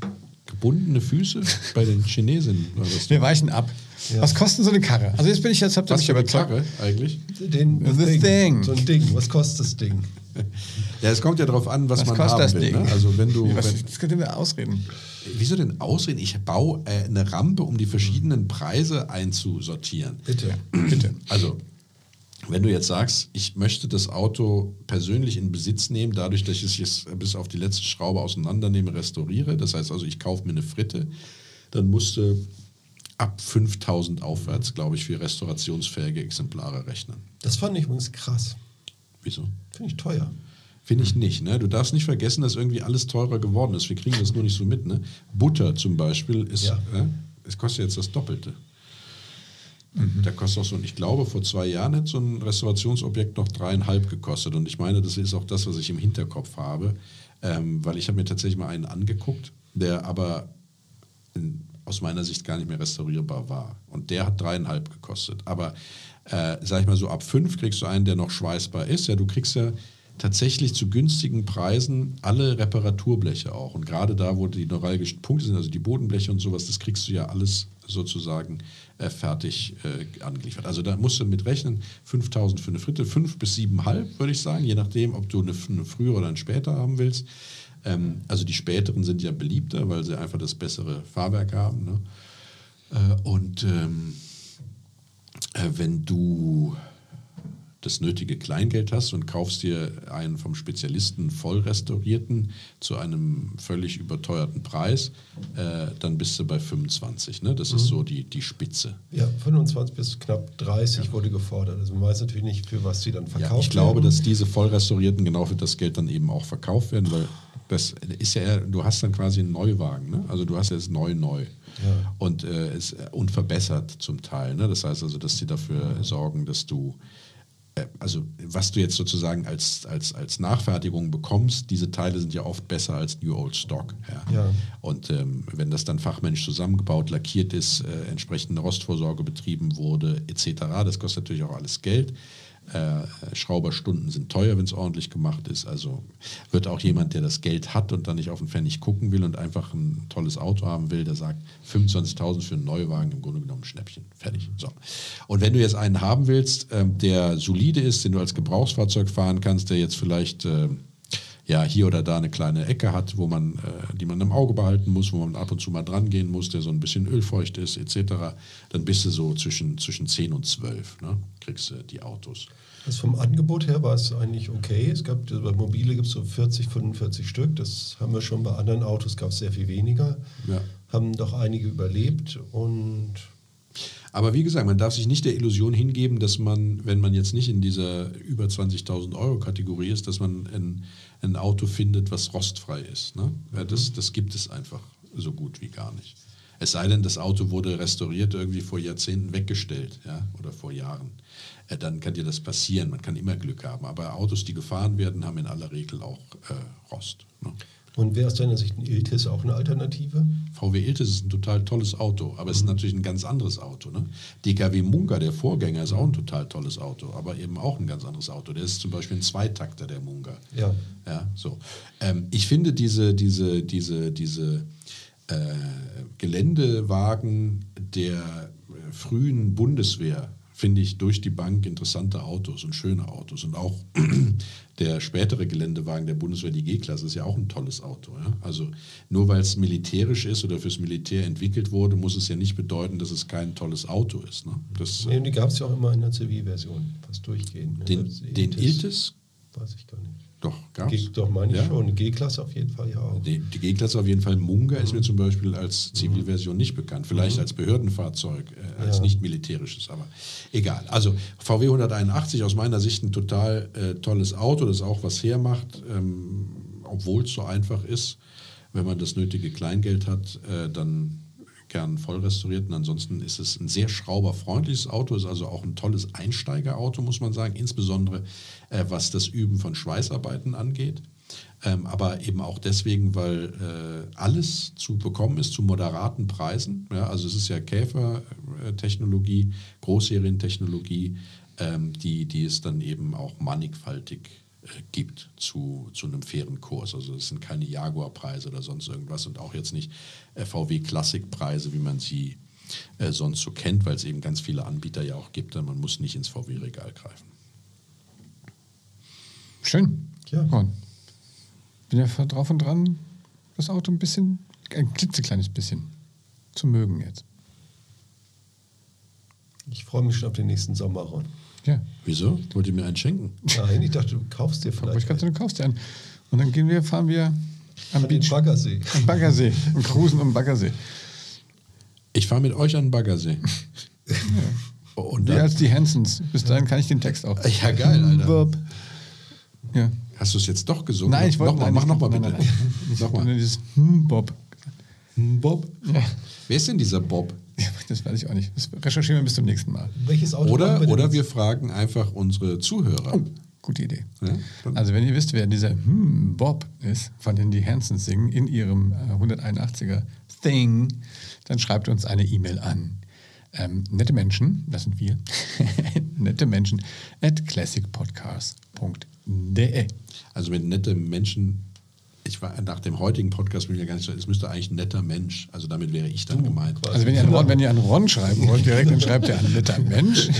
Gebundene Füße bei den Chinesen. War das Wir weichen ab. Ja. Was kostet so eine Karre? Also jetzt bin ich jetzt, habt ihr Was mich überzeugt. Karre eigentlich? Den, das The Ding. thing. So ein Ding. Was kostet das Ding? Ja, es kommt ja darauf an, was, Was man kostet haben das will. Ne? Also wenn du, Wie, was, wenn, das könnt ihr mir ausreden. wieso denn ausreden? Ich baue äh, eine Rampe, um die verschiedenen Preise einzusortieren. Bitte. Bitte. Also, wenn du jetzt sagst, ich möchte das Auto persönlich in Besitz nehmen, dadurch, dass ich es bis auf die letzte Schraube auseinandernehme, restauriere, das heißt also, ich kaufe mir eine Fritte, dann musst du ab 5000 aufwärts, glaube ich, für restaurationsfähige Exemplare rechnen. Das fand ich übrigens krass. Wieso? Finde ich teuer. Finde ich nicht. Ne? Du darfst nicht vergessen, dass irgendwie alles teurer geworden ist. Wir kriegen das nur nicht so mit. Ne? Butter zum Beispiel ist, Ja. äh, es kostet jetzt das Doppelte. Da kostet auch so, und ich glaube, vor zwei Jahren hätte so ein Restaurationsobjekt noch dreieinhalb gekostet. Und ich meine, das ist auch das, was ich im Hinterkopf habe, ähm, weil ich habe mir tatsächlich mal einen angeguckt, der aber in, aus meiner Sicht gar nicht mehr restaurierbar war. Und der hat dreieinhalb gekostet. Aber äh, sag ich mal so, ab fünf kriegst du einen, der noch schweißbar ist. Ja, du kriegst ja tatsächlich zu günstigen Preisen alle Reparaturbleche auch. Und gerade da, wo die neuralgischen Punkte sind, also die Bodenbleche und sowas, das kriegst du ja alles sozusagen äh, fertig äh, angeliefert. Also da musst du mit rechnen, 5000 für eine Fritte, 5 bis 7,5 würde ich sagen, je nachdem, ob du eine, eine früher oder eine später haben willst. Ähm, also die späteren sind ja beliebter, weil sie einfach das bessere Fahrwerk haben. Ne? Äh, und ähm, äh, wenn du das nötige Kleingeld hast und kaufst dir einen vom Spezialisten voll restaurierten zu einem völlig überteuerten Preis, äh, dann bist du bei 25. Ne? Das ist so die, die Spitze. Ja, 25 bis knapp 30 wurde gefordert. Also man weiß natürlich nicht, für was sie dann Ja, verkauft ich glaube, werden. dass diese voll restaurierten genau für das Geld dann eben auch verkauft werden, weil das ist ja, du hast dann quasi einen Neuwagen, ne? also du hast jetzt neu neu Ja. und, äh, es, und verbessert zum Teil. Ne? Das heißt also, dass sie dafür sorgen, dass du also was du jetzt sozusagen als, als, als Nachfertigung bekommst, diese Teile sind ja oft besser als New Old Stock. Ja. Ja. Und ähm, wenn das dann fachmännisch zusammengebaut, lackiert ist, äh, entsprechende Rostvorsorge betrieben wurde, etc., das kostet natürlich auch alles Geld. Schrauberstunden sind teuer, wenn es ordentlich gemacht ist. Also wird auch jemand, der das Geld hat und dann nicht auf den Pfennig gucken will und einfach ein tolles Auto haben will, der sagt 25.000 für einen Neuwagen, im Grunde genommen Schnäppchen. Fertig. So. Und wenn du jetzt einen haben willst, ähm, der solide ist, den du als Gebrauchsfahrzeug fahren kannst, der jetzt vielleicht ähm, ja, hier oder da eine kleine Ecke hat, wo man, äh, die man im Auge behalten muss, wo man ab und zu mal dran gehen muss, der so ein bisschen ölfeucht ist, etc., dann bist du so zwischen, zwischen 10 und 12, ne? kriegst du die Autos. Also vom Angebot her war es eigentlich okay. Es gab bei Mobile gibt es so 40, 45 Stück. Das haben wir schon bei anderen Autos, gab es sehr viel weniger. Ja. Haben doch einige überlebt und Aber wie gesagt, man darf sich nicht der Illusion hingeben, dass man, wenn man jetzt nicht in dieser über 20.000 Euro Kategorie ist, dass man ein, ein Auto findet, was rostfrei ist. Ne? Ja, das, das gibt es einfach so gut wie gar nicht. Es sei denn, das Auto wurde restauriert, irgendwie vor Jahrzehnten weggestellt ja? oder vor Jahren. Äh, dann kann dir das passieren, man kann immer Glück haben. Aber Autos, die gefahren werden, haben in aller Regel auch äh, Rost. Ne? Und wäre aus deiner Sicht ein Iltis auch eine Alternative? VW Iltis ist ein total tolles Auto, aber es ist natürlich ein ganz anderes Auto. Ne? DKW Munga, der Vorgänger, ist auch ein total tolles Auto, aber eben auch ein ganz anderes Auto. Der ist zum Beispiel ein Zweitakter, der Munga. Ja. Ja, so. Ähm, ich finde diese, diese, diese, diese äh, Geländewagen der äh, frühen Bundeswehr finde ich durch die Bank interessante Autos und schöne Autos. Und auch der spätere Geländewagen der Bundeswehr, die G-Klasse, ist ja auch ein tolles Auto. Ja? Also nur weil es militärisch ist oder fürs Militär entwickelt wurde, muss es ja nicht bedeuten, dass es kein tolles Auto ist. Ne? Das, Nee, die gab es ja auch immer in der Zivilversion, fast durchgehend. ne? den, den Iltis, Weiß ich gar nicht. Doch, gab G, doch, meine ich Ja. schon. G-Klasse auf jeden Fall ja auch. Die, die G-Klasse auf jeden Fall. Munga ist mir zum Beispiel als Zivilversion nicht bekannt. Vielleicht als Behördenfahrzeug, äh, als Ja. nicht militärisches, aber egal. Also VW 181 aus meiner Sicht ein total äh, tolles Auto, das auch was hermacht, ähm, obwohl es so einfach ist. Wenn man das nötige Kleingeld hat, äh, dann gern voll restauriert. Und ansonsten ist es ein sehr schrauberfreundliches Auto, ist also auch ein tolles Einsteigerauto, muss man sagen, insbesondere äh, was das Üben von Schweißarbeiten angeht. Ähm, aber eben auch deswegen, weil äh, alles zu bekommen ist zu moderaten Preisen. Ja, also es ist ja Käfer, Technologie, Großserientechnologie, ähm, die, die es dann eben auch mannigfaltig äh, gibt zu, zu einem fairen Kurs. Also es sind keine Jaguar-Preise oder sonst irgendwas und auch jetzt nicht VW-Klassik-Preise, wie man sie äh, sonst so kennt, weil es eben ganz viele Anbieter ja auch gibt. Man muss nicht ins VW-Regal greifen. Schön. Ja. Und bin ja drauf und dran, das Auto ein bisschen, ein klitzekleines bisschen zu mögen jetzt. Ich freue mich schon auf den nächsten Sommer, Ron. Ja. Wieso? Wollt ihr mir einen schenken? Nein, ich dachte, du kaufst dir Aber ich vielleicht kannst du einen. den kaufst dir an. Und dann gehen wir, fahren wir am an den Beach, Baggersee. am Baggersee und cruisen um Baggersee. Ich fahre mit euch an den Baggersee. Und Wir dann, als die Hansons. Bis dahin kann ich den Text auch. ja, geil, Alter. Ja. Hast du es jetzt doch gesungen? Nein, ich wollte Nochmal, nein, mach nochmal bitte. nein, nein. Nochmal. dieses hm, Bob. Bob? Ja. Wer ist denn dieser Bob? Ja, Das weiß ich auch nicht. Das recherchieren wir bis zum nächsten Mal. Welches Auto Oder, denn oder wir fragen einfach unsere Zuhörer. Oh, gute Idee. Ja, Also wenn ihr wisst, wer dieser hm, Bob ist, von denen die Hansons singen, in ihrem äh, 181er Thing, dann schreibt uns eine E-Mail an. Ähm, nette Menschen, das sind wir, nette Menschen at classicpodcast.de. Also mit nette Menschen, ich war nach dem heutigen Podcast bin ich ja gar nicht so, es müsste eigentlich ein netter Mensch, also damit wäre ich dann gemeint. quasi. Also wenn ihr, an Ron, wenn ihr an Ron schreiben wollt, direkt, dann schreibt ihr an netter Mensch.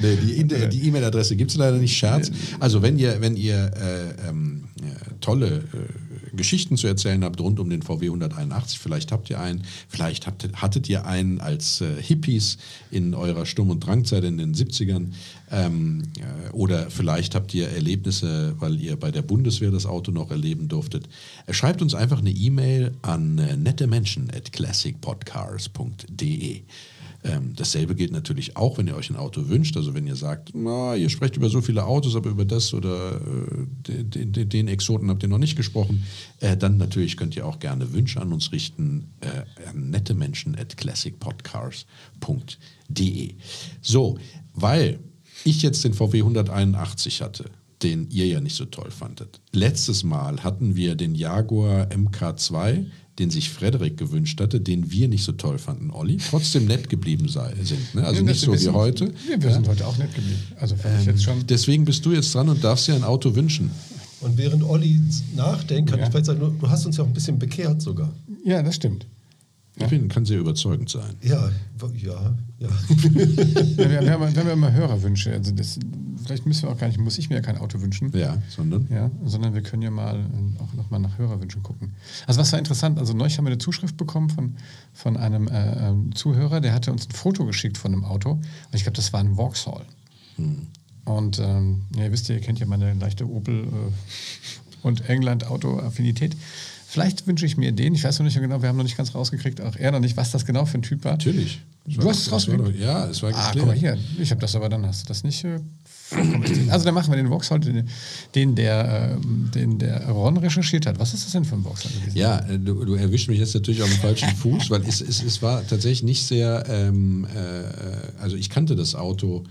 Nee, die die E-Mail-Adresse gibt es leider nicht, Scherz. Also wenn ihr, wenn ihr äh, ähm, äh, tolle äh, Geschichten zu erzählen habt rund um den VW 181, vielleicht habt ihr einen, vielleicht habt, hattet ihr einen als äh, Hippies in eurer Sturm- und Drangzeit in den 70ern ähm, äh, oder vielleicht habt ihr Erlebnisse, weil ihr bei der Bundeswehr das Auto noch erleben durftet. Äh, schreibt uns einfach eine E-Mail an äh, nettemenschen at classicpodcars.de. Ähm, dasselbe gilt natürlich auch, wenn ihr euch ein Auto wünscht. Also wenn ihr sagt, na, ihr sprecht über so viele Autos, aber über das oder äh, den, den, den Exoten habt ihr noch nicht gesprochen, äh, dann natürlich könnt ihr auch gerne Wünsche an uns richten äh, an nettemenschen at classicpodcars.de. So, weil ich jetzt den VW 181 hatte, den ihr ja nicht so toll fandet. Letztes Mal hatten wir den Jaguar MK2, den sich Frederik gewünscht hatte, den wir nicht so toll fanden, Olli. Trotzdem nett geblieben sei, sind. Ne? Also Ja, nicht so wir wie sind- heute. Wir, wir sind heute auch nett geblieben. Also fand ich jetzt schon. Deswegen bist du jetzt dran und darfst dir ein Auto wünschen. Und während Olli nachdenkt, kann Ja. ich vielleicht sagen, du, du hast uns ja auch ein bisschen bekehrt sogar. Ja, das stimmt. Ich finde, kann sehr überzeugend sein. Ja, ja, ja. Ja, wir, wir, haben, wir haben ja immer Hörerwünsche. Also das, vielleicht müssen wir auch gar nicht, muss ich mir ja kein Auto wünschen. Ja, sondern? Ja, sondern wir können ja mal äh, auch nochmal nach Hörerwünschen gucken. Also was war interessant, also neulich haben wir eine Zuschrift bekommen von, von einem äh, ähm, Zuhörer, der hatte uns ein Foto geschickt von einem Auto und ich glaube, das war ein Vauxhall. Und ähm, ja, ihr wisst ja, ihr kennt ja meine leichte Opel äh, und England-Auto-Affinität. Vielleicht wünsche ich mir den, ich weiß noch nicht genau, wir haben noch nicht ganz rausgekriegt, auch er noch nicht, was das genau für ein Typ war. Natürlich. Du hast es war rausgekriegt? Ja, es war Ah, geklärt. guck mal hier. Ich habe das aber dann, hast du das nicht. Äh, also dann machen wir den Vauxhall, den, den, der, ähm, den der Ron recherchiert hat. Was ist das denn für ein gewesen? Ja, äh, du, du erwischst mich jetzt natürlich auf dem falschen Fuß, weil es, es, es war tatsächlich nicht sehr, ähm, äh, also ich kannte das Auto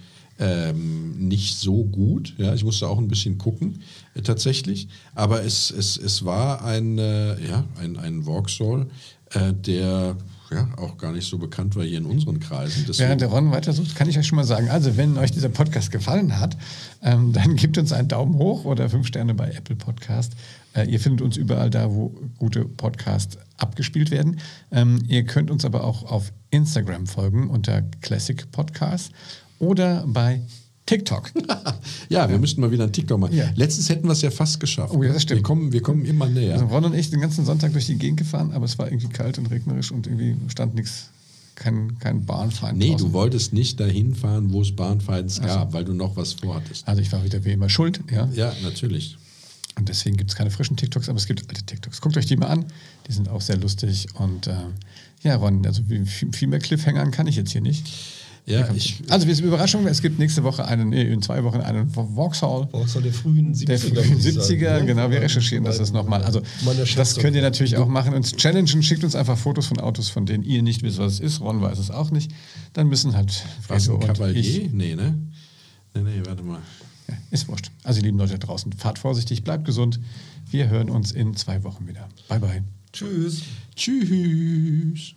ähm, nicht so gut, ja, ich musste auch ein bisschen gucken, äh, tatsächlich, aber es, es, es war ein, äh, ja, ein, ein Vauxhall, äh, der ja, auch gar nicht so bekannt war hier in unseren Kreisen. Deswegen- Während der Ron weitersucht, kann ich euch schon mal sagen, also wenn euch dieser Podcast gefallen hat, ähm, dann gebt uns einen Daumen hoch oder fünf Sterne bei Apple Podcast. Äh, ihr findet uns überall da, wo gute Podcasts abgespielt werden. Ähm, ihr könnt uns aber auch auf Instagram folgen unter Classic Podcast oder bei TikTok. ja, wir müssten mal wieder einen TikTok machen. Ja. Letztens hätten wir es ja fast geschafft. Oh ja, das stimmt. Wir kommen, wir kommen immer näher. Also Ron und ich den ganzen Sonntag durch die Gegend gefahren, aber es war irgendwie kalt und regnerisch und irgendwie stand nichts, kein, kein Bahnfeind Nee, draußen. du wolltest nicht dahin fahren, wo es so. gab, weil du noch was vorhattest. Also ich war wieder wie immer schuld, ja. Ja, natürlich. Und deswegen gibt es keine frischen TikToks, aber es gibt alte TikToks. Guckt euch die mal an, die sind auch sehr lustig. Und äh, ja, Ron, also viel, viel mehr Cliffhangern kann ich jetzt hier nicht. Ja, ich, Also, wir sind Überraschung, es gibt nächste Woche einen, nee, in zwei Wochen einen Vauxhall. Vauxhall der frühen 70er. Der frühen muss ich 70er, sagen, ne? genau, wir recherchieren das jetzt nochmal. Also, das könnt ihr natürlich auch machen. Uns challengen, schickt uns einfach Fotos von Autos, von denen ihr nicht wisst, was es ist. Ron weiß es auch nicht. Dann müssen halt was Fredo und Kavalier? ich. Nee, ne? Nee, nee, warte mal. Ja, ist wurscht. Also, ihr lieben Leute da draußen, fahrt vorsichtig, bleibt gesund. Wir hören uns in zwei Wochen wieder. Bye, bye. Tschüss. Tschüss.